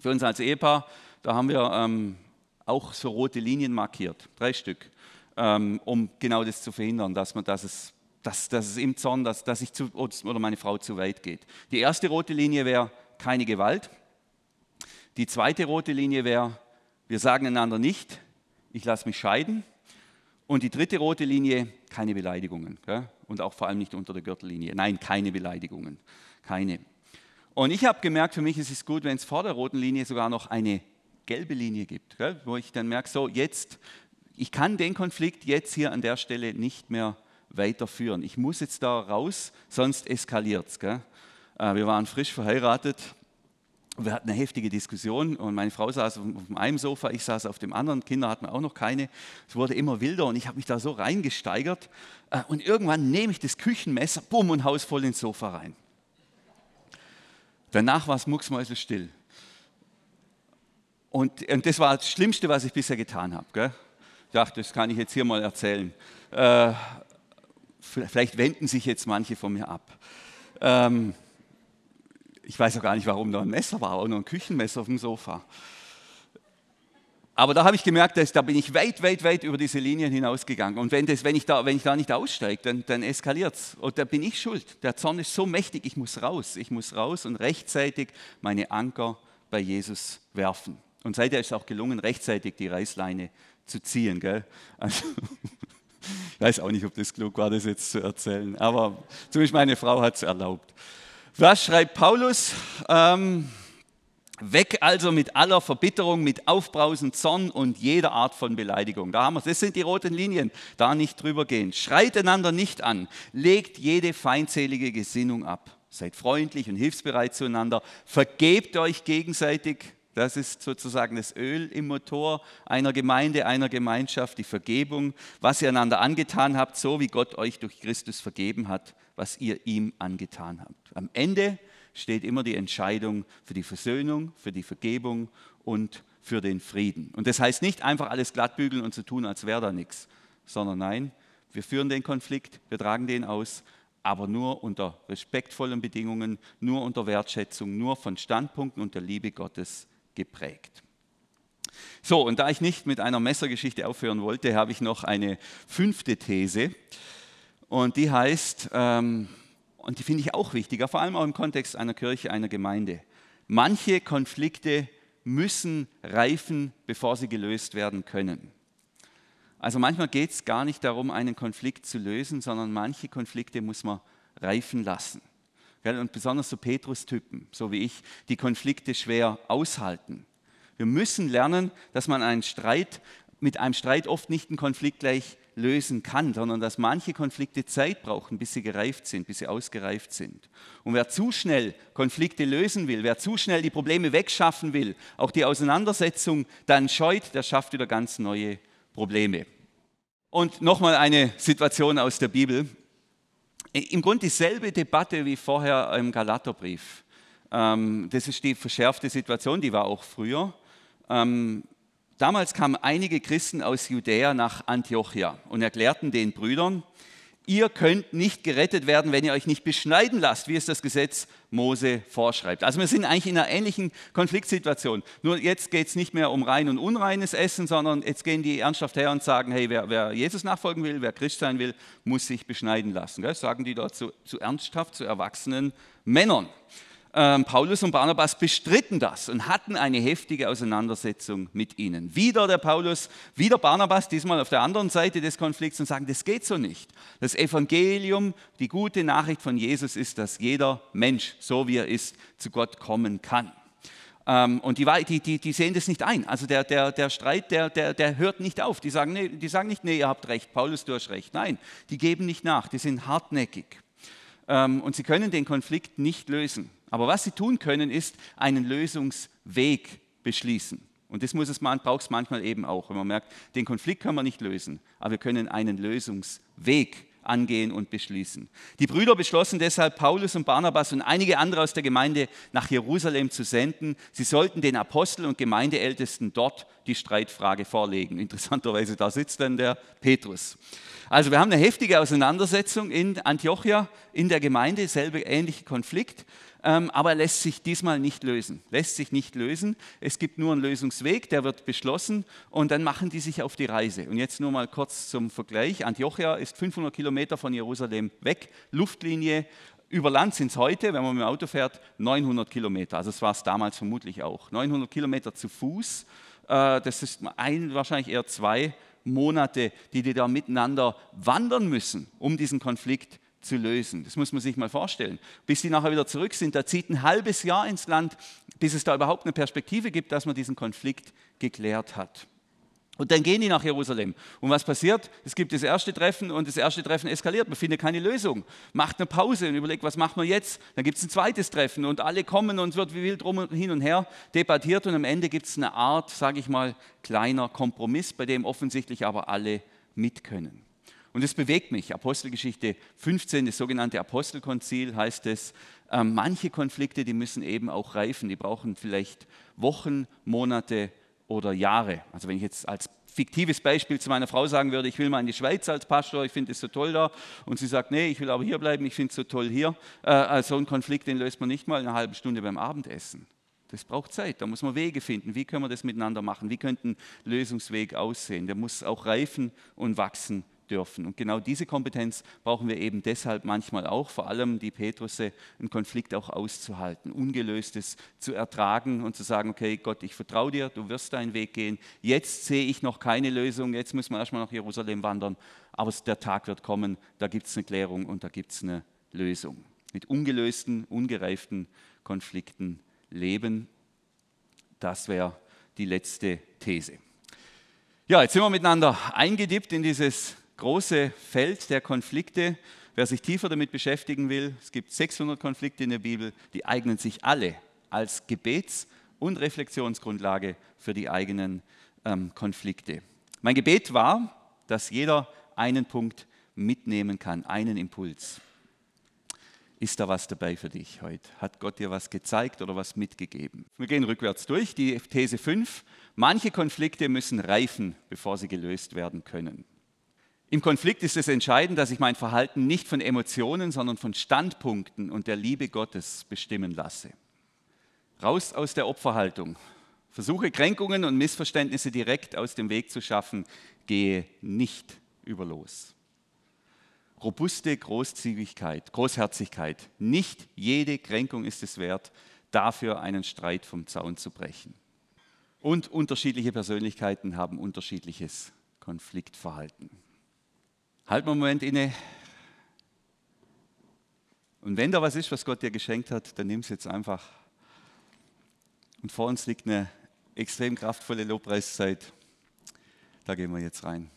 Für uns als Ehepaar, da haben wir ähm, auch so rote Linien markiert, drei Stück, ähm, um genau das zu verhindern, dass, man, dass, es, dass, dass es im Zorn, dass, dass ich zu, oder meine Frau zu weit geht. Die erste rote Linie wäre keine Gewalt. Die zweite rote Linie wäre wir sagen einander nicht, ich lasse mich scheiden. Und die dritte rote Linie, keine Beleidigungen. Gell? Und auch vor allem nicht unter der Gürtellinie. Nein, keine Beleidigungen. Keine. Und ich habe gemerkt, für mich ist es gut, wenn es vor der roten Linie sogar noch eine gelbe Linie gibt, gell? wo ich dann merke, so jetzt, ich kann den Konflikt jetzt hier an der Stelle nicht mehr weiterführen. Ich muss jetzt da raus, sonst eskaliert es. Äh, wir waren frisch verheiratet wir hatten eine heftige Diskussion und meine Frau saß auf einem Sofa, ich saß auf dem anderen, Kinder hatten auch noch keine. Es wurde immer wilder und ich habe mich da so reingesteigert. Äh, und irgendwann nehme ich das Küchenmesser, bumm, und haus voll ins Sofa rein. Danach war es mucksmäuselstill. Und, und das war das Schlimmste, was ich bisher getan habe. Gell? Ich dachte, das kann ich jetzt hier mal erzählen. Äh, vielleicht wenden sich jetzt manche von mir ab. Ähm, ich weiß auch gar nicht, warum da ein Messer war, auch nur ein Küchenmesser auf dem Sofa. Aber da habe ich gemerkt, dass, da bin ich weit, weit, weit über diese Linien hinausgegangen. Und wenn, das, wenn, ich, da, wenn ich da nicht aussteige, dann, dann eskaliert es. Und da bin ich schuld. Der Zorn ist so mächtig, ich muss raus. Ich muss raus und rechtzeitig meine Anker bei Jesus werfen. Und seither ist es auch gelungen, rechtzeitig die Reißleine zu ziehen. Gell? Also, ich weiß auch nicht, ob das klug war, das jetzt zu erzählen. Aber zumindest meine Frau hat es erlaubt. Was schreibt Paulus? Ähm, weg also mit aller Verbitterung, mit Aufbrausen, Zorn und jeder Art von Beleidigung. Da haben wir Das sind die roten Linien. Da nicht drüber gehen. Schreit einander nicht an. Legt jede feindselige Gesinnung ab. Seid freundlich und hilfsbereit zueinander. Vergebt euch gegenseitig. Das ist sozusagen das Öl im Motor einer Gemeinde, einer Gemeinschaft, die Vergebung, was ihr einander angetan habt, so wie Gott euch durch Christus vergeben hat was ihr ihm angetan habt. Am Ende steht immer die Entscheidung für die Versöhnung, für die Vergebung und für den Frieden. Und das heißt nicht einfach alles glattbügeln und zu so tun, als wäre da nichts, sondern nein, wir führen den Konflikt, wir tragen den aus, aber nur unter respektvollen Bedingungen, nur unter Wertschätzung, nur von Standpunkten und der Liebe Gottes geprägt. So, und da ich nicht mit einer Messergeschichte aufhören wollte, habe ich noch eine fünfte These. Und die heißt, ähm, und die finde ich auch wichtiger, vor allem auch im Kontext einer Kirche, einer Gemeinde. Manche Konflikte müssen reifen, bevor sie gelöst werden können. Also manchmal geht es gar nicht darum, einen Konflikt zu lösen, sondern manche Konflikte muss man reifen lassen. Und besonders so Petrus-Typen, so wie ich, die Konflikte schwer aushalten. Wir müssen lernen, dass man einen Streit, mit einem Streit oft nicht einen Konflikt gleich lösen kann, sondern dass manche Konflikte Zeit brauchen, bis sie gereift sind, bis sie ausgereift sind. Und wer zu schnell Konflikte lösen will, wer zu schnell die Probleme wegschaffen will, auch die Auseinandersetzung dann scheut, der schafft wieder ganz neue Probleme. Und nochmal eine Situation aus der Bibel. Im Grunde dieselbe Debatte wie vorher im Galaterbrief. Ähm, das ist die verschärfte Situation, die war auch früher. Ähm, Damals kamen einige Christen aus Judäa nach Antiochia und erklärten den Brüdern, ihr könnt nicht gerettet werden, wenn ihr euch nicht beschneiden lasst, wie es das Gesetz Mose vorschreibt. Also wir sind eigentlich in einer ähnlichen Konfliktsituation. Nur jetzt geht es nicht mehr um rein und unreines Essen, sondern jetzt gehen die ernsthaft her und sagen, hey, wer, wer Jesus nachfolgen will, wer Christ sein will, muss sich beschneiden lassen. Das sagen die dort zu, zu ernsthaft, zu erwachsenen Männern ähm, Paulus und Barnabas bestritten das und hatten eine heftige Auseinandersetzung mit ihnen. Wieder der Paulus, wieder Barnabas, diesmal auf der anderen Seite des Konflikts und sagen, das geht so nicht. Das Evangelium, die gute Nachricht von Jesus ist, dass jeder Mensch, so wie er ist, zu Gott kommen kann. Ähm, und die, die, die, die, sehen das nicht ein. Also der, der, der Streit, der, der, hört nicht auf. Die sagen, nee, die sagen nicht, nee, ihr habt recht, Paulus, du hast recht. Nein, die geben nicht nach, die sind hartnäckig. Ähm, und sie können den Konflikt nicht lösen. Aber was sie tun können, ist einen Lösungsweg beschließen. Und das muss es, man braucht es manchmal eben auch, wenn man merkt, den Konflikt können wir nicht lösen, aber wir können einen Lösungsweg angehen und beschließen. Die Brüder beschlossen deshalb, Paulus und Barnabas und einige andere aus der Gemeinde nach Jerusalem zu senden. Sie sollten den Apostel und Gemeindeältesten dort die Streitfrage vorlegen. Interessanterweise, da sitzt dann der Petrus. Also wir haben eine heftige Auseinandersetzung in Antiochia, in der Gemeinde, selbe ähnliche Konflikt, aber er lässt sich diesmal nicht lösen. Lässt sich nicht lösen. Es gibt nur einen Lösungsweg, der wird beschlossen und dann machen die sich auf die Reise. Und jetzt nur mal kurz zum Vergleich. Antiochia ist 500 Kilometer von Jerusalem weg, Luftlinie. Über Land sind es heute, wenn man mit dem Auto fährt, 900 Kilometer. Also das war es damals vermutlich auch. 900 Kilometer zu Fuß. Äh, das ist ein, wahrscheinlich eher zwei Monate, die die da miteinander wandern müssen, um diesen Konflikt zu lösen. Das muss man sich mal vorstellen. Bis sie nachher wieder zurück sind, da zieht ein halbes Jahr ins Land, bis es da überhaupt eine Perspektive gibt, dass man diesen Konflikt geklärt hat. Und dann gehen die nach Jerusalem. Und was passiert? Es gibt das erste Treffen und das erste Treffen eskaliert. Man findet keine Lösung. Macht eine Pause und überlegt, was machen wir jetzt? Dann gibt es ein zweites Treffen und alle kommen und es wird wie wild und hin und her debattiert und am Ende gibt es eine Art, sage ich mal, kleiner Kompromiss, bei dem offensichtlich aber alle mitkönnen. Und es bewegt mich. Apostelgeschichte 15, das sogenannte Apostelkonzil heißt es, äh, manche Konflikte, die müssen eben auch reifen. Die brauchen vielleicht Wochen, Monate, oder Jahre. Also wenn ich jetzt als fiktives Beispiel zu meiner Frau sagen würde, ich will mal in die Schweiz als Pastor, ich finde es so toll da, und sie sagt, nee, ich will aber hier bleiben, ich finde es so toll hier. Äh, also einen Konflikt, den löst man nicht mal in einer halben Stunde beim Abendessen. Das braucht Zeit, da muss man Wege finden. Wie können wir das miteinander machen? Wie könnte ein Lösungsweg aussehen? Der muss auch reifen und wachsen dürfen. Und genau diese Kompetenz brauchen wir eben deshalb manchmal auch, vor allem die Petrusse, einen Konflikt auch auszuhalten, Ungelöstes zu ertragen und zu sagen, okay, Gott, ich vertraue dir, du wirst deinen Weg gehen. Jetzt sehe ich noch keine Lösung, jetzt müssen wir erstmal nach Jerusalem wandern, aber der Tag wird kommen, da gibt es eine Klärung und da gibt es eine Lösung. Mit ungelösten, ungereiften Konflikten leben, das wäre die letzte These. Ja, jetzt sind wir miteinander eingedippt in dieses große Feld der Konflikte. Wer sich tiefer damit beschäftigen will, es gibt 600 Konflikte in der Bibel, die eignen sich alle als Gebets- und Reflexionsgrundlage für die eigenen ähm, Konflikte. Mein Gebet war, dass jeder einen Punkt mitnehmen kann, einen Impuls. Ist da was dabei für dich heute? Hat Gott dir was gezeigt oder was mitgegeben? Wir gehen rückwärts durch. Die These 5. Manche Konflikte müssen reifen, bevor sie gelöst werden können. Im Konflikt ist es entscheidend, dass ich mein Verhalten nicht von Emotionen, sondern von Standpunkten und der Liebe Gottes bestimmen lasse. Raus aus der Opferhaltung. Versuche Kränkungen und Missverständnisse direkt aus dem Weg zu schaffen, gehe nicht über los. Robuste Großzügigkeit, Großherzigkeit. Nicht jede Kränkung ist es wert, dafür einen Streit vom Zaun zu brechen. Und unterschiedliche Persönlichkeiten haben unterschiedliches Konfliktverhalten. Halt mal einen Moment inne. Und wenn da was ist, was Gott dir geschenkt hat, dann nimm es jetzt einfach. Und vor uns liegt eine extrem kraftvolle Lobpreiszeit. Da gehen wir jetzt rein.